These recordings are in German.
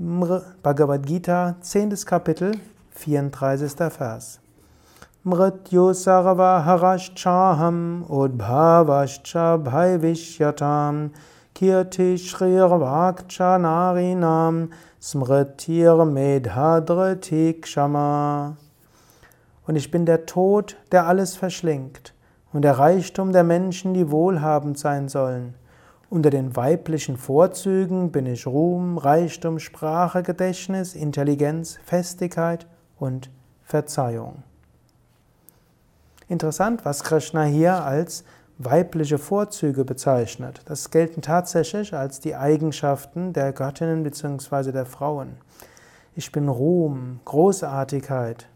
Bhagavad Gita, 10. Kapitel, 34. Vers. Mrityu sarva harashchaham udbhavascha bhaivishyatam kirti shrirvakcha narinam smritir medhadriti kshama. Und ich bin der Tod, der alles verschlingt, und der Reichtum der Menschen, die wohlhabend sein sollen. Unter den weiblichen Vorzügen bin ich Ruhm, Reichtum, Sprache, Gedächtnis, Intelligenz, Festigkeit und Verzeihung. Interessant, was Krishna hier als weibliche Vorzüge bezeichnet. Das gelten tatsächlich als die Eigenschaften der Göttinnen bzw. der Frauen. Ich bin Ruhm, Großartigkeit,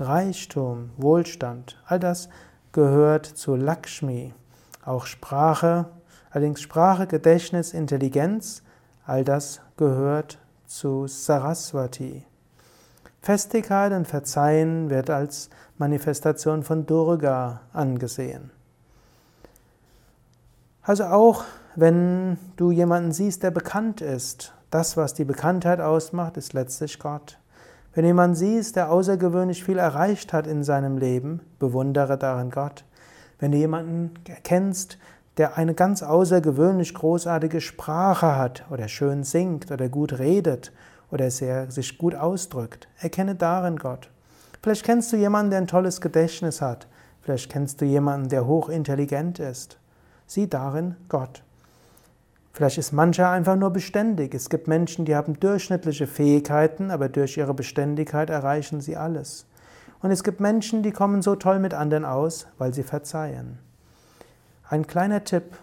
Reichtum, Wohlstand. All das gehört zu Lakshmi. Auch Sprache, Allerdings Sprache, Gedächtnis, Intelligenz, all das gehört zu Saraswati. Festigkeit und Verzeihen wird als Manifestation von Durga angesehen. Also auch wenn du jemanden siehst, der bekannt ist, das, was die Bekanntheit ausmacht, ist letztlich Gott. Wenn du jemanden siehst, der außergewöhnlich viel erreicht hat in seinem Leben, bewundere darin Gott. Wenn du jemanden kennst, der eine ganz außergewöhnlich großartige Sprache hat oder schön singt oder gut redet oder sehr, sich gut ausdrückt. Erkenne darin Gott. Vielleicht kennst du jemanden, der ein tolles Gedächtnis hat. Vielleicht kennst du jemanden, der hochintelligent ist. Sieh darin Gott. Vielleicht ist mancher einfach nur beständig. Es gibt Menschen, die haben durchschnittliche Fähigkeiten, aber durch ihre Beständigkeit erreichen sie alles. Und es gibt Menschen, die kommen so toll mit anderen aus, weil sie verzeihen. Ein kleiner Tipp.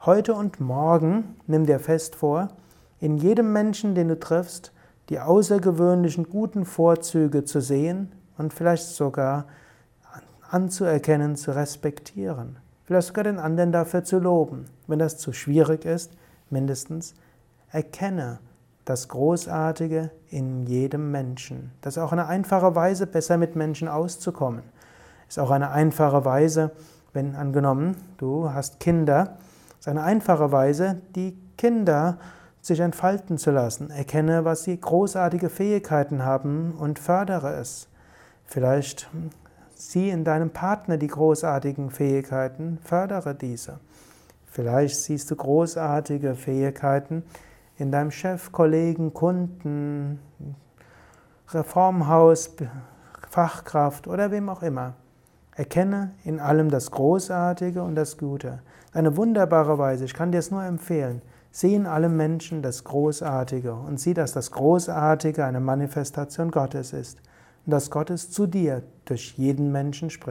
Heute und morgen nimm dir fest vor, in jedem Menschen, den du triffst, die außergewöhnlichen guten Vorzüge zu sehen und vielleicht sogar anzuerkennen, zu respektieren. Vielleicht sogar den anderen dafür zu loben. Wenn das zu schwierig ist, mindestens erkenne das Großartige in jedem Menschen. Das ist auch eine einfache Weise, besser mit Menschen auszukommen. Ist auch eine einfache Weise, wenn angenommen, du hast Kinder, ist eine einfache Weise, die Kinder sich entfalten zu lassen. Erkenne, was sie großartige Fähigkeiten haben und fördere es. Vielleicht sieh in deinem Partner die großartigen Fähigkeiten, fördere diese. Vielleicht siehst du großartige Fähigkeiten in deinem Chef, Kollegen, Kunden, Reformhaus, Fachkraft oder wem auch immer. Erkenne in allem das Großartige und das Gute. Eine wunderbare Weise, ich kann dir es nur empfehlen. Sieh in allem Menschen das Großartige und sieh, dass das Großartige eine Manifestation Gottes ist und dass Gottes zu dir durch jeden Menschen spricht.